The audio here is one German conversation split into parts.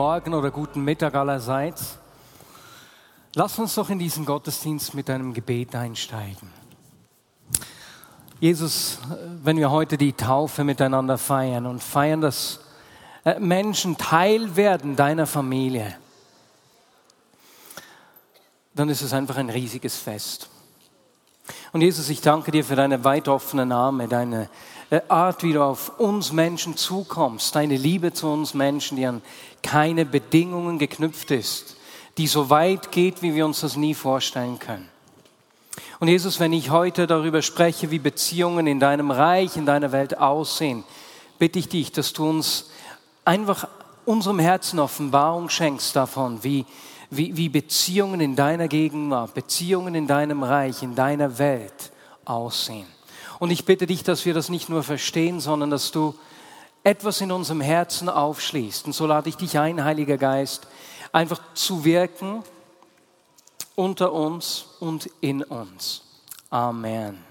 Morgen oder guten Mittag allerseits. Lass uns doch in diesen Gottesdienst mit einem Gebet einsteigen. Jesus, wenn wir heute die Taufe miteinander feiern und feiern, dass äh, Menschen Teil werden deiner Familie, dann ist es einfach ein riesiges Fest. Und Jesus, ich danke dir für deine weit offenen Arme, deine Art, wie du auf uns Menschen zukommst, deine Liebe zu uns Menschen, die an keine Bedingungen geknüpft ist, die so weit geht, wie wir uns das nie vorstellen können. Und Jesus, wenn ich heute darüber spreche, wie Beziehungen in deinem Reich, in deiner Welt aussehen, bitte ich dich, dass du uns einfach unserem Herzen Offenbarung schenkst davon, wie, wie, wie Beziehungen in deiner Gegenwart, Beziehungen in deinem Reich, in deiner Welt aussehen. Und ich bitte dich, dass wir das nicht nur verstehen, sondern dass du etwas in unserem Herzen aufschließt. Und so lade ich dich ein, Heiliger Geist, einfach zu wirken unter uns und in uns. Amen.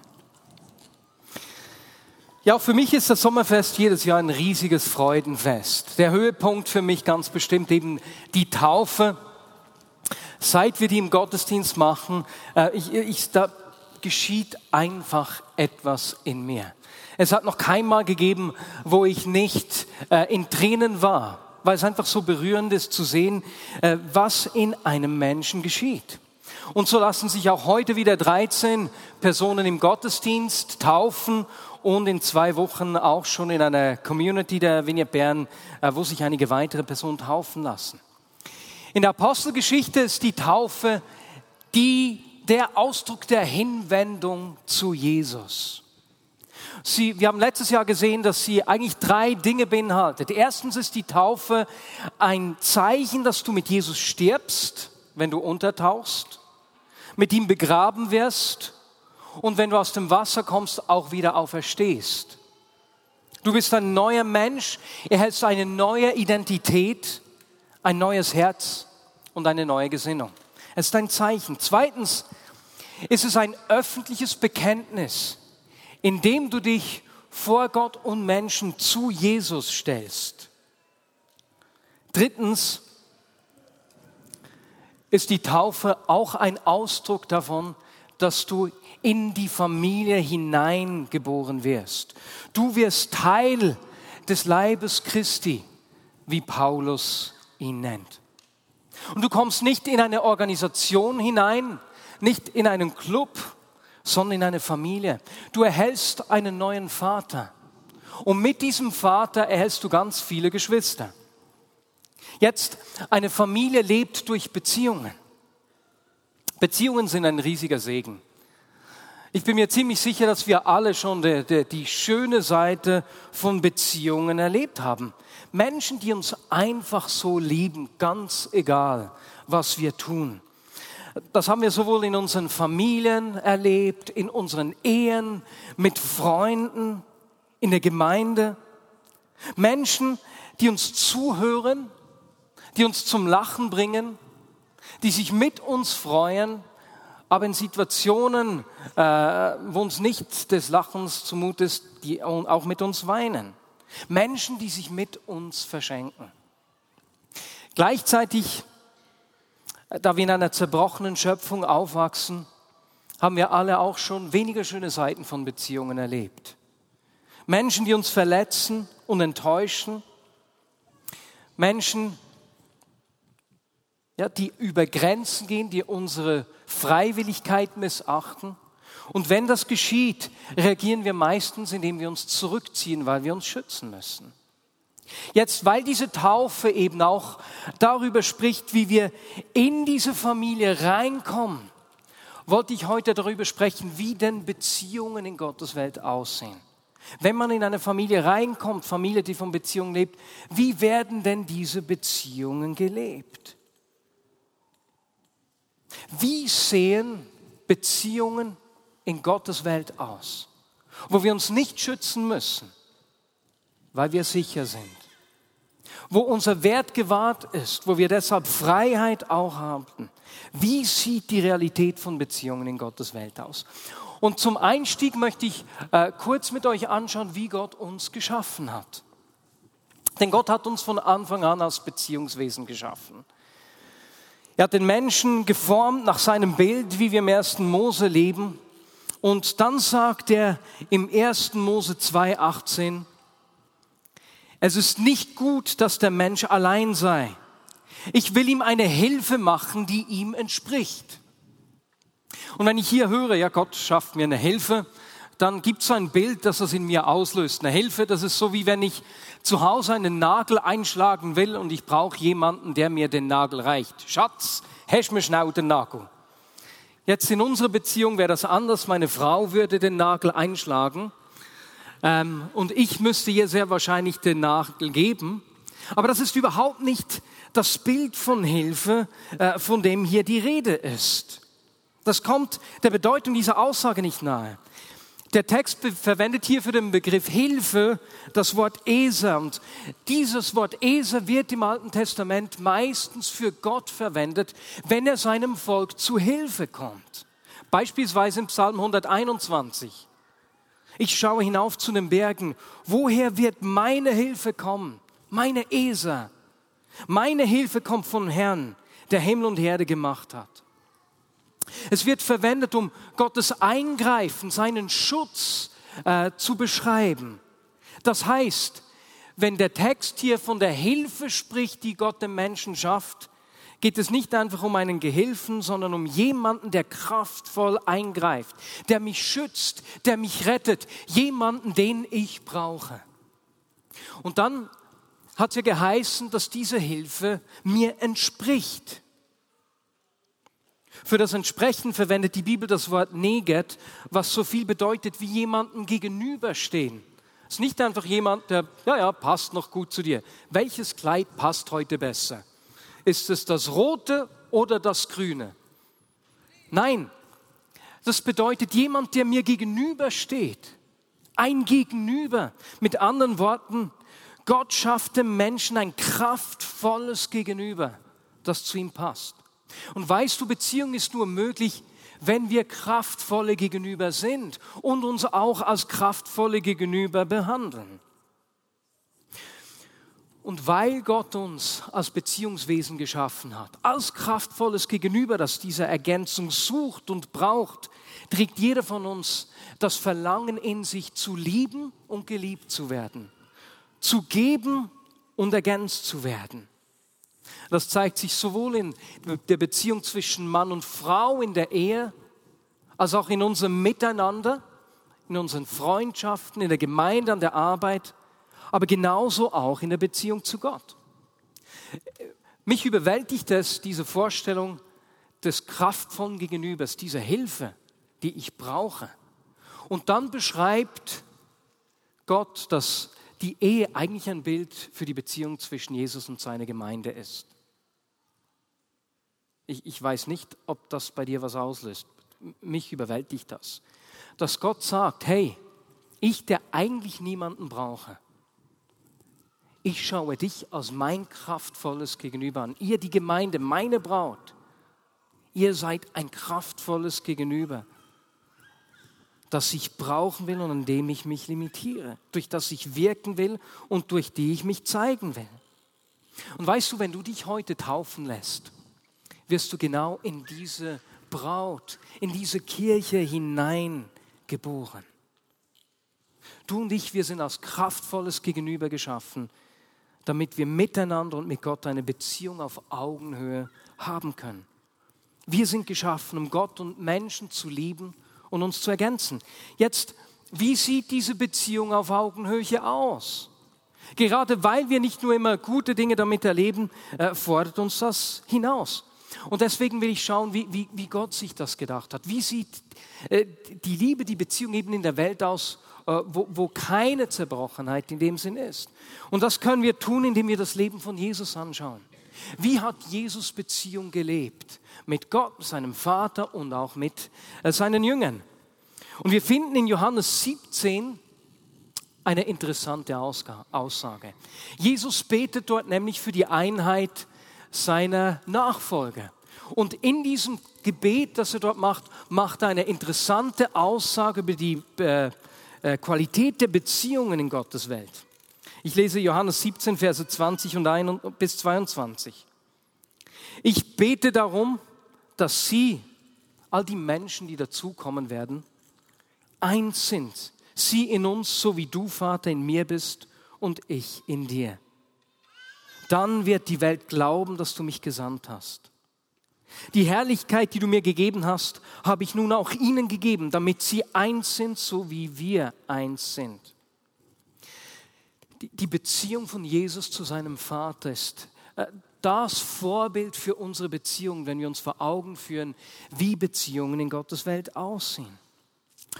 Ja, für mich ist das Sommerfest jedes Jahr ein riesiges Freudenfest. Der Höhepunkt für mich ganz bestimmt eben die Taufe. Seit wir die im Gottesdienst machen, äh, ich, ich, da geschieht einfach etwas in mir. Es hat noch kein Mal gegeben, wo ich nicht äh, in Tränen war, weil es einfach so berührend ist zu sehen, äh, was in einem Menschen geschieht. Und so lassen sich auch heute wieder 13 Personen im Gottesdienst taufen und in zwei Wochen auch schon in einer Community der Vignette Bern, äh, wo sich einige weitere Personen taufen lassen. In der Apostelgeschichte ist die Taufe die, der Ausdruck der Hinwendung zu Jesus. Sie, wir haben letztes Jahr gesehen, dass sie eigentlich drei Dinge beinhaltet. Erstens ist die Taufe ein Zeichen, dass du mit Jesus stirbst, wenn du untertauchst mit ihm begraben wirst und wenn du aus dem Wasser kommst, auch wieder auferstehst. Du bist ein neuer Mensch, erhältst eine neue Identität, ein neues Herz und eine neue Gesinnung. Es ist ein Zeichen. Zweitens ist es ein öffentliches Bekenntnis, in dem du dich vor Gott und Menschen zu Jesus stellst. Drittens ist die Taufe auch ein Ausdruck davon, dass du in die Familie hineingeboren wirst. Du wirst Teil des Leibes Christi, wie Paulus ihn nennt. Und du kommst nicht in eine Organisation hinein, nicht in einen Club, sondern in eine Familie. Du erhältst einen neuen Vater. Und mit diesem Vater erhältst du ganz viele Geschwister. Jetzt, eine Familie lebt durch Beziehungen. Beziehungen sind ein riesiger Segen. Ich bin mir ziemlich sicher, dass wir alle schon die, die, die schöne Seite von Beziehungen erlebt haben. Menschen, die uns einfach so lieben, ganz egal, was wir tun. Das haben wir sowohl in unseren Familien erlebt, in unseren Ehen, mit Freunden, in der Gemeinde. Menschen, die uns zuhören, die uns zum Lachen bringen, die sich mit uns freuen, aber in Situationen, äh, wo uns nicht des Lachens zumut ist, die auch mit uns weinen. Menschen, die sich mit uns verschenken. Gleichzeitig, da wir in einer zerbrochenen Schöpfung aufwachsen, haben wir alle auch schon weniger schöne Seiten von Beziehungen erlebt. Menschen, die uns verletzen und enttäuschen. Menschen, ja, die über Grenzen gehen, die unsere Freiwilligkeit missachten. Und wenn das geschieht, reagieren wir meistens, indem wir uns zurückziehen, weil wir uns schützen müssen. Jetzt, weil diese Taufe eben auch darüber spricht, wie wir in diese Familie reinkommen, wollte ich heute darüber sprechen, wie denn Beziehungen in Gottes Welt aussehen. Wenn man in eine Familie reinkommt, Familie, die von Beziehungen lebt, wie werden denn diese Beziehungen gelebt? Wie sehen Beziehungen in Gottes Welt aus, wo wir uns nicht schützen müssen, weil wir sicher sind, wo unser Wert gewahrt ist, wo wir deshalb Freiheit auch haben. Wie sieht die Realität von Beziehungen in Gottes Welt aus? Und zum Einstieg möchte ich äh, kurz mit euch anschauen, wie Gott uns geschaffen hat. Denn Gott hat uns von Anfang an als Beziehungswesen geschaffen. Er hat den Menschen geformt nach seinem Bild, wie wir im ersten Mose leben. Und dann sagt er im ersten Mose 2,18, es ist nicht gut, dass der Mensch allein sei. Ich will ihm eine Hilfe machen, die ihm entspricht. Und wenn ich hier höre, ja, Gott schafft mir eine Hilfe, dann gibt es ein Bild, das das in mir auslöst. Eine Hilfe, das ist so wie wenn ich zu Hause einen Nagel einschlagen will und ich brauche jemanden, der mir den Nagel reicht. Schatz, hast mir schnell den Nagel. Jetzt in unserer Beziehung wäre das anders. Meine Frau würde den Nagel einschlagen ähm, und ich müsste ihr sehr wahrscheinlich den Nagel geben. Aber das ist überhaupt nicht das Bild von Hilfe, äh, von dem hier die Rede ist. Das kommt der Bedeutung dieser Aussage nicht nahe. Der Text verwendet hier für den Begriff Hilfe das Wort Eser. Und dieses Wort Eser wird im Alten Testament meistens für Gott verwendet, wenn er seinem Volk zu Hilfe kommt. Beispielsweise im Psalm 121. Ich schaue hinauf zu den Bergen. Woher wird meine Hilfe kommen? Meine Eser. Meine Hilfe kommt vom Herrn, der Himmel und Erde gemacht hat. Es wird verwendet, um Gottes Eingreifen, seinen Schutz äh, zu beschreiben. Das heißt, wenn der Text hier von der Hilfe spricht, die Gott dem Menschen schafft, geht es nicht einfach um einen Gehilfen, sondern um jemanden, der kraftvoll eingreift, der mich schützt, der mich rettet, jemanden, den ich brauche. Und dann hat ja geheißen, dass diese Hilfe mir entspricht. Für das Entsprechen verwendet die Bibel das Wort Neget, was so viel bedeutet wie jemanden gegenüberstehen. Es ist nicht einfach jemand, der, ja, ja, passt noch gut zu dir. Welches Kleid passt heute besser? Ist es das rote oder das grüne? Nein, das bedeutet jemand, der mir gegenübersteht. Ein Gegenüber. Mit anderen Worten, Gott schafft dem Menschen ein kraftvolles Gegenüber, das zu ihm passt. Und weißt du, Beziehung ist nur möglich, wenn wir kraftvolle Gegenüber sind und uns auch als kraftvolle Gegenüber behandeln. Und weil Gott uns als Beziehungswesen geschaffen hat, als kraftvolles Gegenüber, das diese Ergänzung sucht und braucht, trägt jeder von uns das Verlangen in sich zu lieben und geliebt zu werden, zu geben und ergänzt zu werden. Das zeigt sich sowohl in der Beziehung zwischen Mann und Frau in der Ehe, als auch in unserem Miteinander, in unseren Freundschaften, in der Gemeinde, an der Arbeit, aber genauso auch in der Beziehung zu Gott. Mich überwältigt es, diese Vorstellung des kraftvollen Gegenübers, dieser Hilfe, die ich brauche. Und dann beschreibt Gott, dass die Ehe eigentlich ein Bild für die Beziehung zwischen Jesus und seiner Gemeinde ist. Ich, ich weiß nicht, ob das bei dir was auslöst. Mich überwältigt das. Dass Gott sagt, hey, ich, der eigentlich niemanden brauche, ich schaue dich als mein kraftvolles Gegenüber an. Ihr, die Gemeinde, meine Braut, ihr seid ein kraftvolles Gegenüber, das ich brauchen will und an dem ich mich limitiere, durch das ich wirken will und durch die ich mich zeigen will. Und weißt du, wenn du dich heute taufen lässt, wirst du genau in diese Braut, in diese Kirche hineingeboren. Du und ich, wir sind als kraftvolles Gegenüber geschaffen, damit wir miteinander und mit Gott eine Beziehung auf Augenhöhe haben können. Wir sind geschaffen, um Gott und Menschen zu lieben und uns zu ergänzen. Jetzt, wie sieht diese Beziehung auf Augenhöhe aus? Gerade weil wir nicht nur immer gute Dinge damit erleben, äh, fordert uns das hinaus. Und deswegen will ich schauen, wie, wie, wie Gott sich das gedacht hat. Wie sieht äh, die Liebe, die Beziehung eben in der Welt aus, wo, wo keine Zerbrochenheit in dem Sinn ist. Und das können wir tun, indem wir das Leben von Jesus anschauen. Wie hat Jesus Beziehung gelebt? Mit Gott, seinem Vater und auch mit äh, seinen Jüngern. Und wir finden in Johannes 17 eine interessante Aussage. Jesus betet dort nämlich für die Einheit seiner Nachfolger. Und in diesem Gebet, das er dort macht, macht er eine interessante Aussage über die äh, äh, Qualität der Beziehungen in Gottes Welt. Ich lese Johannes 17, Verse 20 und bis 22. Ich bete darum, dass sie, all die Menschen, die dazukommen werden, eins sind. Sie in uns, so wie du, Vater, in mir bist und ich in dir. Dann wird die Welt glauben, dass du mich gesandt hast. Die Herrlichkeit, die du mir gegeben hast, habe ich nun auch ihnen gegeben, damit sie eins sind, so wie wir eins sind. Die Beziehung von Jesus zu seinem Vater ist äh, das Vorbild für unsere Beziehung, wenn wir uns vor Augen führen, wie Beziehungen in Gottes Welt aussehen.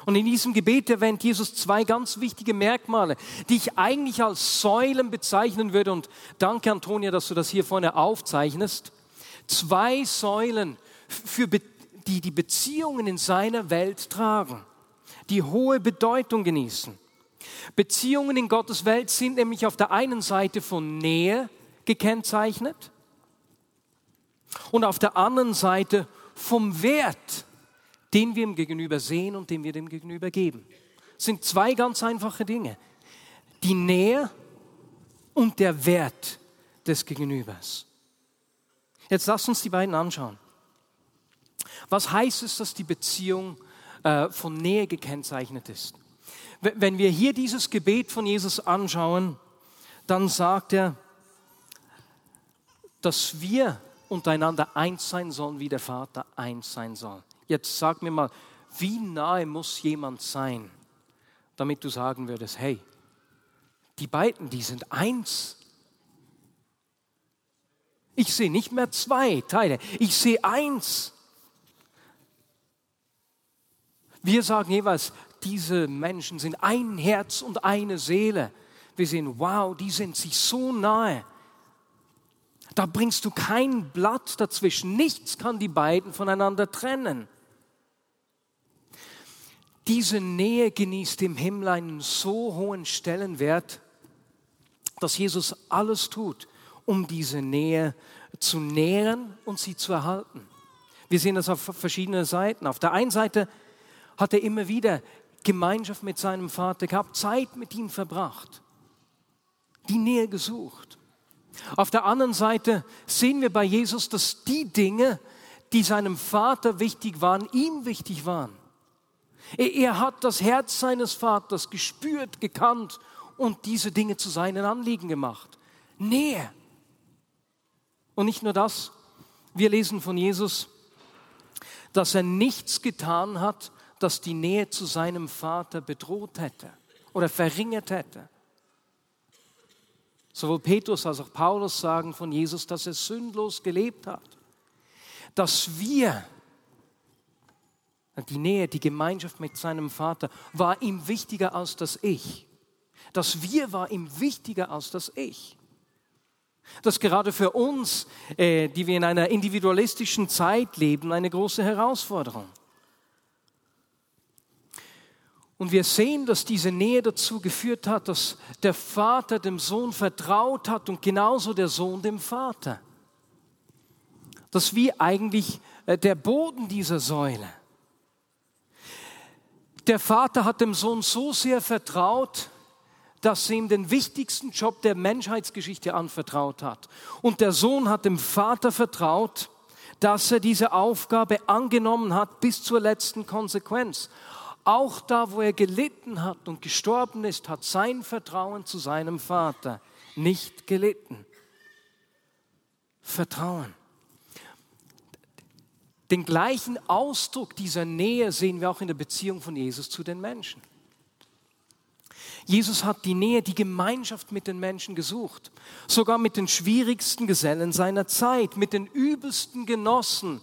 Und in diesem Gebet erwähnt Jesus zwei ganz wichtige Merkmale, die ich eigentlich als Säulen bezeichnen würde. Und danke, Antonia, dass du das hier vorne aufzeichnest zwei Säulen, für die die Beziehungen in seiner Welt tragen, die hohe Bedeutung genießen. Beziehungen in Gottes Welt sind nämlich auf der einen Seite von Nähe gekennzeichnet und auf der anderen Seite vom Wert, den wir im Gegenüber sehen und den wir dem Gegenüber geben. Das sind zwei ganz einfache Dinge. Die Nähe und der Wert des Gegenübers. Jetzt lasst uns die beiden anschauen. Was heißt es, dass die Beziehung äh, von Nähe gekennzeichnet ist? Wenn wir hier dieses Gebet von Jesus anschauen, dann sagt er, dass wir untereinander eins sein sollen, wie der Vater eins sein soll. Jetzt sag mir mal, wie nahe muss jemand sein, damit du sagen würdest, hey, die beiden, die sind eins. Ich sehe nicht mehr zwei Teile, ich sehe eins. Wir sagen jeweils, diese Menschen sind ein Herz und eine Seele. Wir sehen, wow, die sind sich so nahe. Da bringst du kein Blatt dazwischen. Nichts kann die beiden voneinander trennen. Diese Nähe genießt im Himmel einen so hohen Stellenwert, dass Jesus alles tut, um diese Nähe zu nähren und sie zu erhalten. Wir sehen das auf verschiedenen Seiten. Auf der einen Seite hat er immer wieder Gemeinschaft mit seinem Vater gehabt, Zeit mit ihm verbracht, die Nähe gesucht. Auf der anderen Seite sehen wir bei Jesus, dass die Dinge, die seinem Vater wichtig waren, ihm wichtig waren. Er hat das Herz seines Vaters gespürt, gekannt und diese Dinge zu seinen Anliegen gemacht. Nähe. Und nicht nur das, wir lesen von Jesus, dass er nichts getan hat, das die Nähe zu seinem Vater bedroht hätte oder verringert hätte. Sowohl Petrus als auch Paulus sagen von Jesus, dass er sündlos gelebt hat. Dass wir, die Nähe, die Gemeinschaft mit seinem Vater, war ihm wichtiger als das Ich. Das Wir war ihm wichtiger als das Ich. Das ist gerade für uns, äh, die wir in einer individualistischen Zeit leben, eine große Herausforderung. Und wir sehen, dass diese Nähe dazu geführt hat, dass der Vater dem Sohn vertraut hat und genauso der Sohn dem Vater. Das ist wie eigentlich äh, der Boden dieser Säule. Der Vater hat dem Sohn so sehr vertraut, dass er ihm den wichtigsten Job der Menschheitsgeschichte anvertraut hat. Und der Sohn hat dem Vater vertraut, dass er diese Aufgabe angenommen hat bis zur letzten Konsequenz. Auch da, wo er gelitten hat und gestorben ist, hat sein Vertrauen zu seinem Vater nicht gelitten. Vertrauen. Den gleichen Ausdruck dieser Nähe sehen wir auch in der Beziehung von Jesus zu den Menschen. Jesus hat die Nähe, die Gemeinschaft mit den Menschen gesucht. Sogar mit den schwierigsten Gesellen seiner Zeit, mit den übelsten Genossen,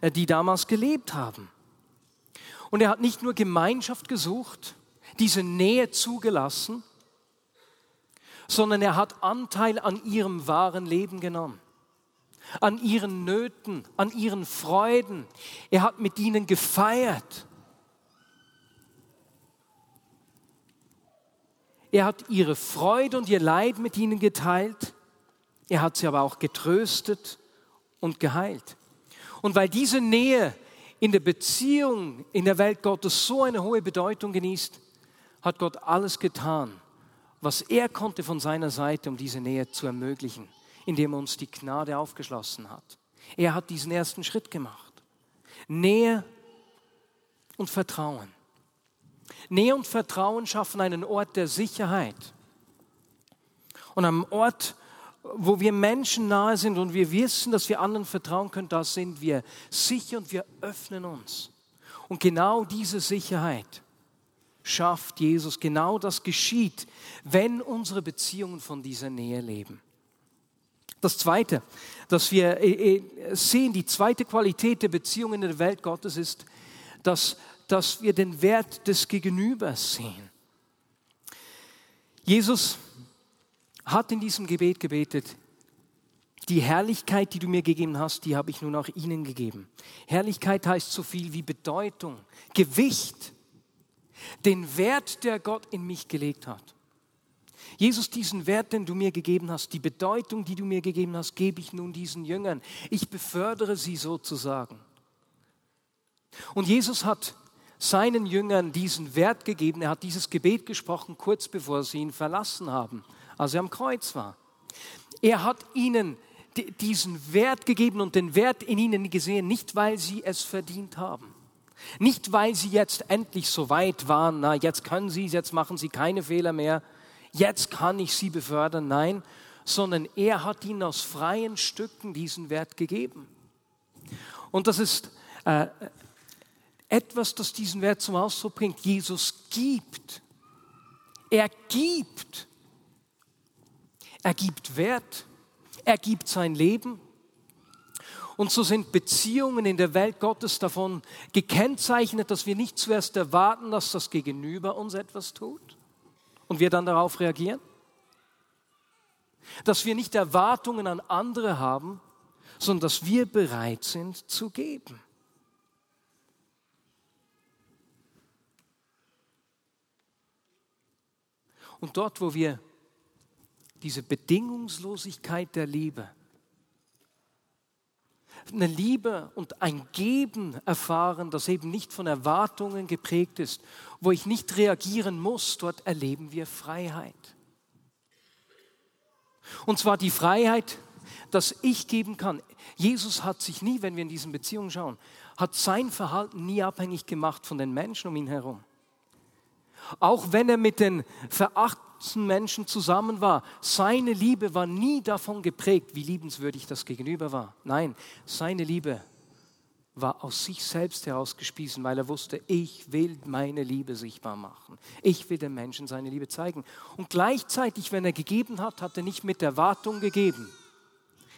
äh, die damals gelebt haben. Und er hat nicht nur Gemeinschaft gesucht, diese Nähe zugelassen, sondern er hat Anteil an ihrem wahren Leben genommen, an ihren Nöten, an ihren Freuden. Er hat mit ihnen gefeiert. Er hat ihre Freude und ihr Leid mit ihnen geteilt. Er hat sie aber auch getröstet und geheilt. Und weil diese Nähe in der Beziehung in der Welt Gottes so eine hohe Bedeutung genießt, hat Gott alles getan, was er konnte von seiner Seite, um diese Nähe zu ermöglichen, indem er uns die Gnade aufgeschlossen hat. Er hat diesen ersten Schritt gemacht. Nähe und Vertrauen. Nähe und Vertrauen schaffen einen Ort der Sicherheit. Und am Ort, wo wir Menschen nahe sind und wir wissen, dass wir anderen vertrauen können, da sind wir sicher und wir öffnen uns. Und genau diese Sicherheit schafft Jesus. Genau das geschieht, wenn unsere Beziehungen von dieser Nähe leben. Das Zweite, dass wir äh, äh, sehen, die zweite Qualität der Beziehungen in der Welt Gottes ist, dass, dass wir den Wert des Gegenübers sehen. Jesus hat in diesem Gebet gebetet, die Herrlichkeit, die du mir gegeben hast, die habe ich nun auch ihnen gegeben. Herrlichkeit heißt so viel wie Bedeutung, Gewicht, den Wert, der Gott in mich gelegt hat. Jesus, diesen Wert, den du mir gegeben hast, die Bedeutung, die du mir gegeben hast, gebe ich nun diesen Jüngern. Ich befördere sie sozusagen. Und Jesus hat seinen Jüngern diesen Wert gegeben. Er hat dieses Gebet gesprochen, kurz bevor sie ihn verlassen haben, als er am Kreuz war. Er hat ihnen diesen Wert gegeben und den Wert in ihnen gesehen, nicht weil sie es verdient haben. Nicht, weil sie jetzt endlich so weit waren, na, jetzt können sie, jetzt machen sie keine Fehler mehr, jetzt kann ich sie befördern, nein, sondern er hat ihnen aus freien Stücken diesen Wert gegeben. Und das ist äh, etwas, das diesen Wert zum Ausdruck bringt. Jesus gibt. Er gibt. Er gibt Wert. Er gibt sein Leben. Und so sind Beziehungen in der Welt Gottes davon gekennzeichnet, dass wir nicht zuerst erwarten, dass das Gegenüber uns etwas tut und wir dann darauf reagieren. Dass wir nicht Erwartungen an andere haben, sondern dass wir bereit sind zu geben. Und dort, wo wir diese Bedingungslosigkeit der Liebe eine Liebe und ein Geben erfahren, das eben nicht von Erwartungen geprägt ist, wo ich nicht reagieren muss, dort erleben wir Freiheit. Und zwar die Freiheit, dass ich geben kann. Jesus hat sich nie, wenn wir in diesen Beziehungen schauen, hat sein Verhalten nie abhängig gemacht von den Menschen um ihn herum. Auch wenn er mit den verachteten Menschen zusammen war, seine Liebe war nie davon geprägt, wie liebenswürdig das Gegenüber war. Nein, seine Liebe war aus sich selbst herausgespiesen, weil er wusste, ich will meine Liebe sichtbar machen. Ich will den Menschen seine Liebe zeigen. Und gleichzeitig, wenn er gegeben hat, hat er nicht mit Erwartung gegeben.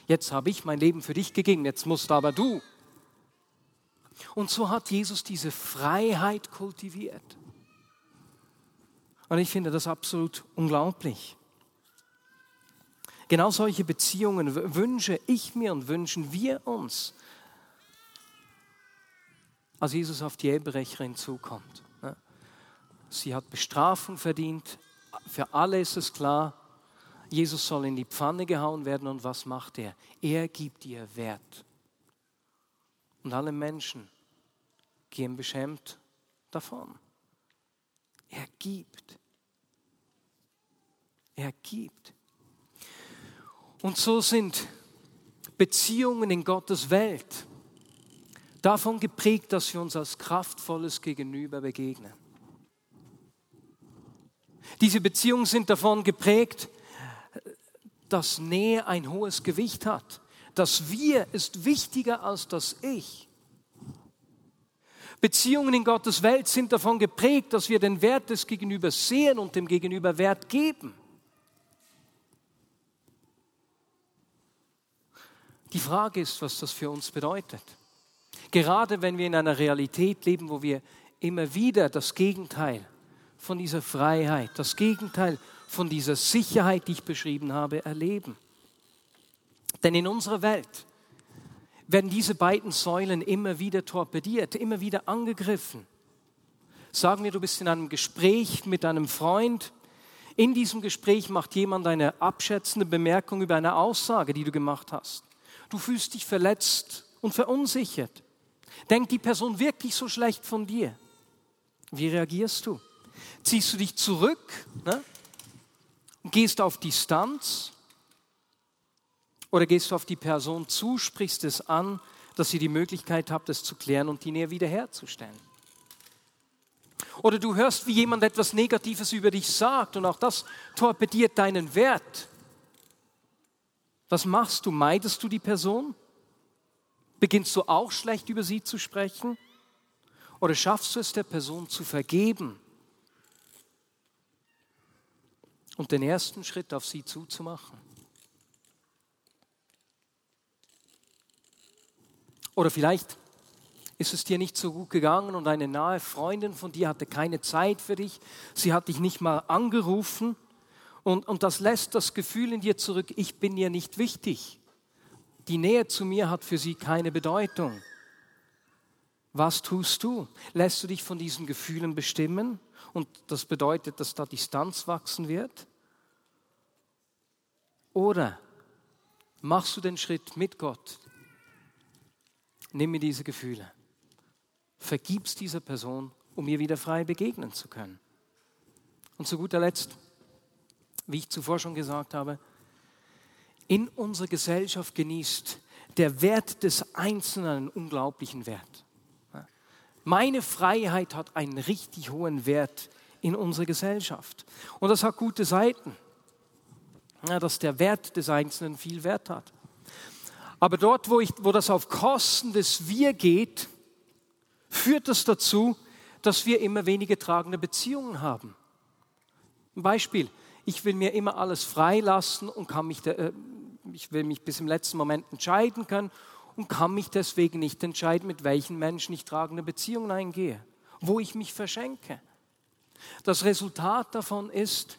Jetzt habe ich mein Leben für dich gegeben, jetzt musst aber du. Und so hat Jesus diese Freiheit kultiviert. Und ich finde das absolut unglaublich. Genau solche Beziehungen wünsche ich mir und wünschen wir uns, als Jesus auf die Ehebrecherin zukommt. Sie hat Bestrafung verdient, für alle ist es klar, Jesus soll in die Pfanne gehauen werden und was macht er? Er gibt ihr Wert. Und alle Menschen gehen beschämt davon. Er gibt. Er gibt. Und so sind Beziehungen in Gottes Welt davon geprägt, dass wir uns als kraftvolles Gegenüber begegnen. Diese Beziehungen sind davon geprägt, dass Nähe ein hohes Gewicht hat. Das Wir ist wichtiger als das Ich. Beziehungen in Gottes Welt sind davon geprägt, dass wir den Wert des Gegenübers sehen und dem Gegenüber Wert geben. Die Frage ist, was das für uns bedeutet. Gerade wenn wir in einer Realität leben, wo wir immer wieder das Gegenteil von dieser Freiheit, das Gegenteil von dieser Sicherheit, die ich beschrieben habe, erleben. Denn in unserer Welt werden diese beiden Säulen immer wieder torpediert, immer wieder angegriffen. Sagen wir, du bist in einem Gespräch mit einem Freund. In diesem Gespräch macht jemand eine abschätzende Bemerkung über eine Aussage, die du gemacht hast. Du fühlst dich verletzt und verunsichert. Denkt die Person wirklich so schlecht von dir? Wie reagierst du? Ziehst du dich zurück ne? und gehst auf Distanz? Oder gehst du auf die Person zu, sprichst es an, dass sie die Möglichkeit hat, es zu klären und die Nähe wiederherzustellen? Oder du hörst, wie jemand etwas Negatives über dich sagt und auch das torpediert deinen Wert. Was machst du? Meidest du die Person? Beginnst du auch schlecht über sie zu sprechen? Oder schaffst du es der Person zu vergeben und den ersten Schritt auf sie zuzumachen? Oder vielleicht ist es dir nicht so gut gegangen und eine nahe Freundin von dir hatte keine Zeit für dich, sie hat dich nicht mal angerufen und, und das lässt das Gefühl in dir zurück, ich bin ihr nicht wichtig. Die Nähe zu mir hat für sie keine Bedeutung. Was tust du? Lässt du dich von diesen Gefühlen bestimmen und das bedeutet, dass da Distanz wachsen wird? Oder machst du den Schritt mit Gott? Nimm mir diese Gefühle vergibst dieser Person, um ihr wieder frei begegnen zu können. Und zu guter Letzt, wie ich zuvor schon gesagt habe, in unserer Gesellschaft genießt der Wert des Einzelnen einen unglaublichen Wert. Meine Freiheit hat einen richtig hohen Wert in unserer Gesellschaft. Und das hat gute Seiten, dass der Wert des Einzelnen viel Wert hat. Aber dort, wo, ich, wo das auf Kosten des Wir geht, führt das dazu, dass wir immer weniger tragende Beziehungen haben. Ein Beispiel, ich will mir immer alles freilassen und kann mich, äh, ich will mich bis im letzten Moment entscheiden können und kann mich deswegen nicht entscheiden, mit welchen Menschen ich tragende Beziehungen eingehe, wo ich mich verschenke. Das Resultat davon ist,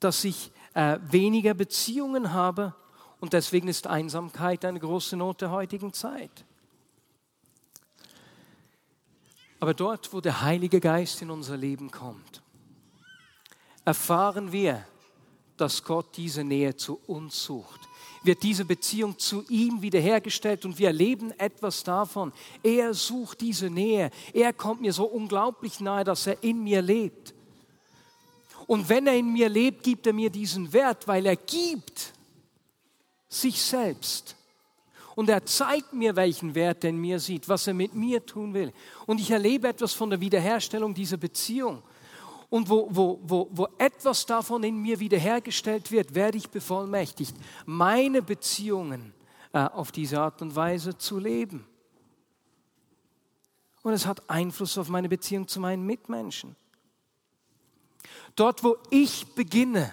dass ich äh, weniger Beziehungen habe und deswegen ist Einsamkeit eine große Not der heutigen Zeit. Aber dort, wo der Heilige Geist in unser Leben kommt, erfahren wir, dass Gott diese Nähe zu uns sucht. Wird diese Beziehung zu ihm wiederhergestellt und wir erleben etwas davon. Er sucht diese Nähe. Er kommt mir so unglaublich nahe, dass er in mir lebt. Und wenn er in mir lebt, gibt er mir diesen Wert, weil er gibt sich selbst. Und er zeigt mir, welchen Wert er in mir sieht, was er mit mir tun will. Und ich erlebe etwas von der Wiederherstellung dieser Beziehung. Und wo, wo, wo, wo etwas davon in mir wiederhergestellt wird, werde ich bevollmächtigt, meine Beziehungen äh, auf diese Art und Weise zu leben. Und es hat Einfluss auf meine Beziehung zu meinen Mitmenschen. Dort, wo ich beginne,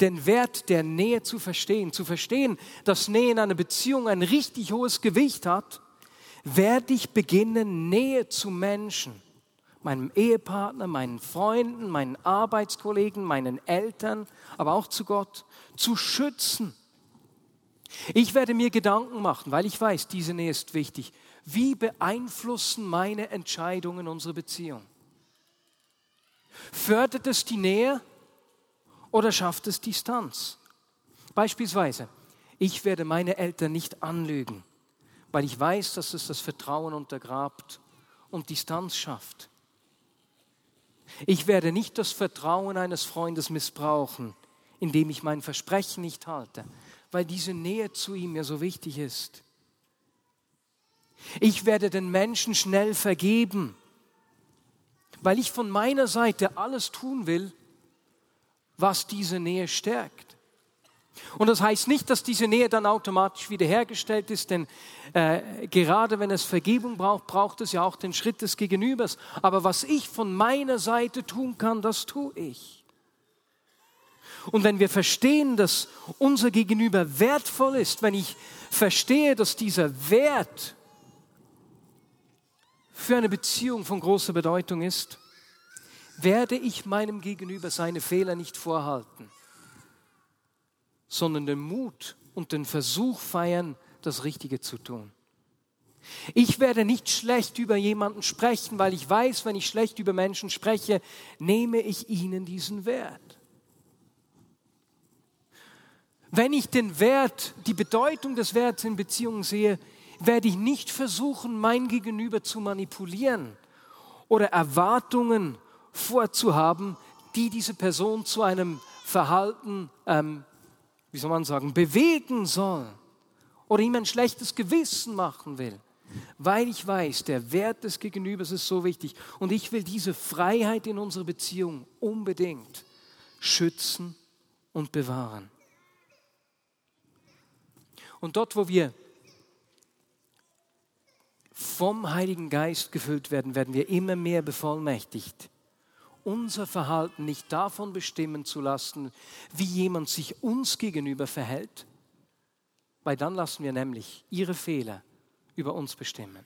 den Wert der Nähe zu verstehen, zu verstehen, dass Nähe in einer Beziehung ein richtig hohes Gewicht hat, werde ich beginnen, Nähe zu Menschen, meinem Ehepartner, meinen Freunden, meinen Arbeitskollegen, meinen Eltern, aber auch zu Gott, zu schützen. Ich werde mir Gedanken machen, weil ich weiß, diese Nähe ist wichtig. Wie beeinflussen meine Entscheidungen unsere Beziehung? Fördert es die Nähe oder schafft es Distanz? Beispielsweise, ich werde meine Eltern nicht anlügen, weil ich weiß, dass es das Vertrauen untergrabt und Distanz schafft. Ich werde nicht das Vertrauen eines Freundes missbrauchen, indem ich mein Versprechen nicht halte, weil diese Nähe zu ihm mir so wichtig ist. Ich werde den Menschen schnell vergeben, weil ich von meiner Seite alles tun will, was diese Nähe stärkt. Und das heißt nicht, dass diese Nähe dann automatisch wiederhergestellt ist, denn äh, gerade wenn es Vergebung braucht, braucht es ja auch den Schritt des Gegenübers. Aber was ich von meiner Seite tun kann, das tue ich. Und wenn wir verstehen, dass unser Gegenüber wertvoll ist, wenn ich verstehe, dass dieser Wert für eine Beziehung von großer Bedeutung ist, werde ich meinem Gegenüber seine Fehler nicht vorhalten, sondern den Mut und den Versuch feiern, das Richtige zu tun. Ich werde nicht schlecht über jemanden sprechen, weil ich weiß, wenn ich schlecht über Menschen spreche, nehme ich ihnen diesen Wert. Wenn ich den Wert, die Bedeutung des Werts in Beziehungen sehe, werde ich nicht versuchen, mein Gegenüber zu manipulieren oder Erwartungen vorzuhaben, die diese Person zu einem Verhalten, ähm, wie soll man sagen, bewegen soll oder ihm ein schlechtes Gewissen machen will. Weil ich weiß, der Wert des Gegenübers ist so wichtig und ich will diese Freiheit in unserer Beziehung unbedingt schützen und bewahren. Und dort, wo wir vom Heiligen Geist gefüllt werden, werden wir immer mehr bevollmächtigt, unser Verhalten nicht davon bestimmen zu lassen, wie jemand sich uns gegenüber verhält, weil dann lassen wir nämlich ihre Fehler über uns bestimmen.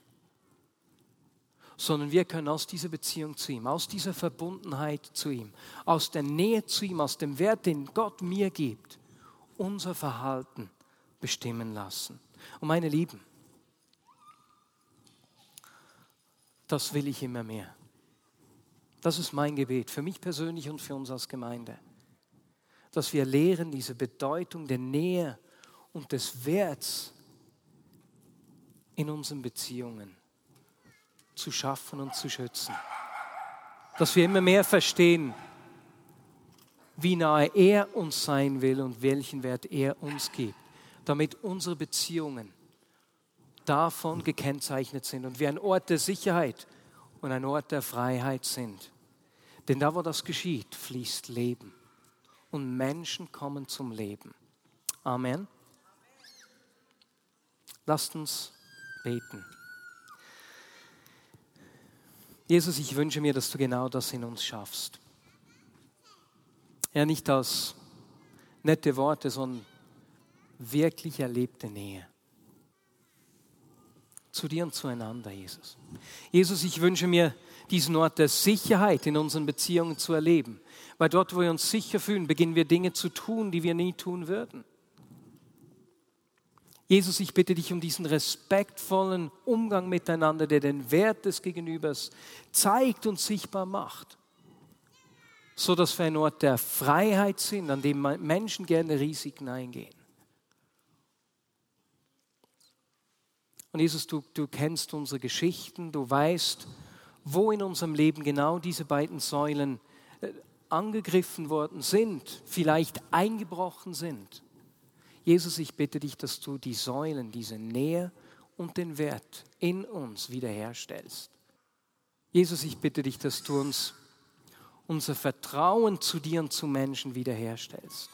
Sondern wir können aus dieser Beziehung zu ihm, aus dieser Verbundenheit zu ihm, aus der Nähe zu ihm, aus dem Wert, den Gott mir gibt, unser Verhalten bestimmen lassen. Und meine Lieben, das will ich immer mehr. Das ist mein Gebet für mich persönlich und für uns als Gemeinde. Dass wir lehren, diese Bedeutung der Nähe und des Werts in unseren Beziehungen zu schaffen und zu schützen. Dass wir immer mehr verstehen, wie nahe er uns sein will und welchen Wert er uns gibt damit unsere Beziehungen davon gekennzeichnet sind und wir ein Ort der Sicherheit und ein Ort der Freiheit sind. Denn da, wo das geschieht, fließt Leben und Menschen kommen zum Leben. Amen. Lasst uns beten. Jesus, ich wünsche mir, dass du genau das in uns schaffst. Ja, nicht aus nette Worte, sondern wirklich erlebte Nähe. Zu dir und zueinander, Jesus. Jesus, ich wünsche mir, diesen Ort der Sicherheit in unseren Beziehungen zu erleben. Weil dort, wo wir uns sicher fühlen, beginnen wir Dinge zu tun, die wir nie tun würden. Jesus, ich bitte dich um diesen respektvollen Umgang miteinander, der den Wert des Gegenübers zeigt und sichtbar macht, so dass wir ein Ort der Freiheit sind, an dem Menschen gerne Risiken eingehen. Und Jesus, du, du kennst unsere Geschichten, du weißt, wo in unserem Leben genau diese beiden Säulen äh, angegriffen worden sind, vielleicht eingebrochen sind. Jesus, ich bitte dich, dass du die Säulen, diese Nähe und den Wert in uns wiederherstellst. Jesus, ich bitte dich, dass du uns unser Vertrauen zu dir und zu Menschen wiederherstellst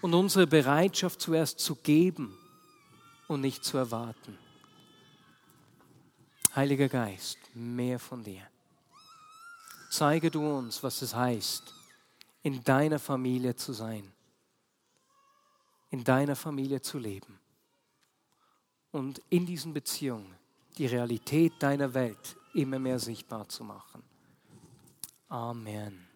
und unsere Bereitschaft zuerst zu geben und nicht zu erwarten. Heiliger Geist, mehr von dir. Zeige du uns, was es heißt, in deiner Familie zu sein, in deiner Familie zu leben und in diesen Beziehungen die Realität deiner Welt immer mehr sichtbar zu machen. Amen.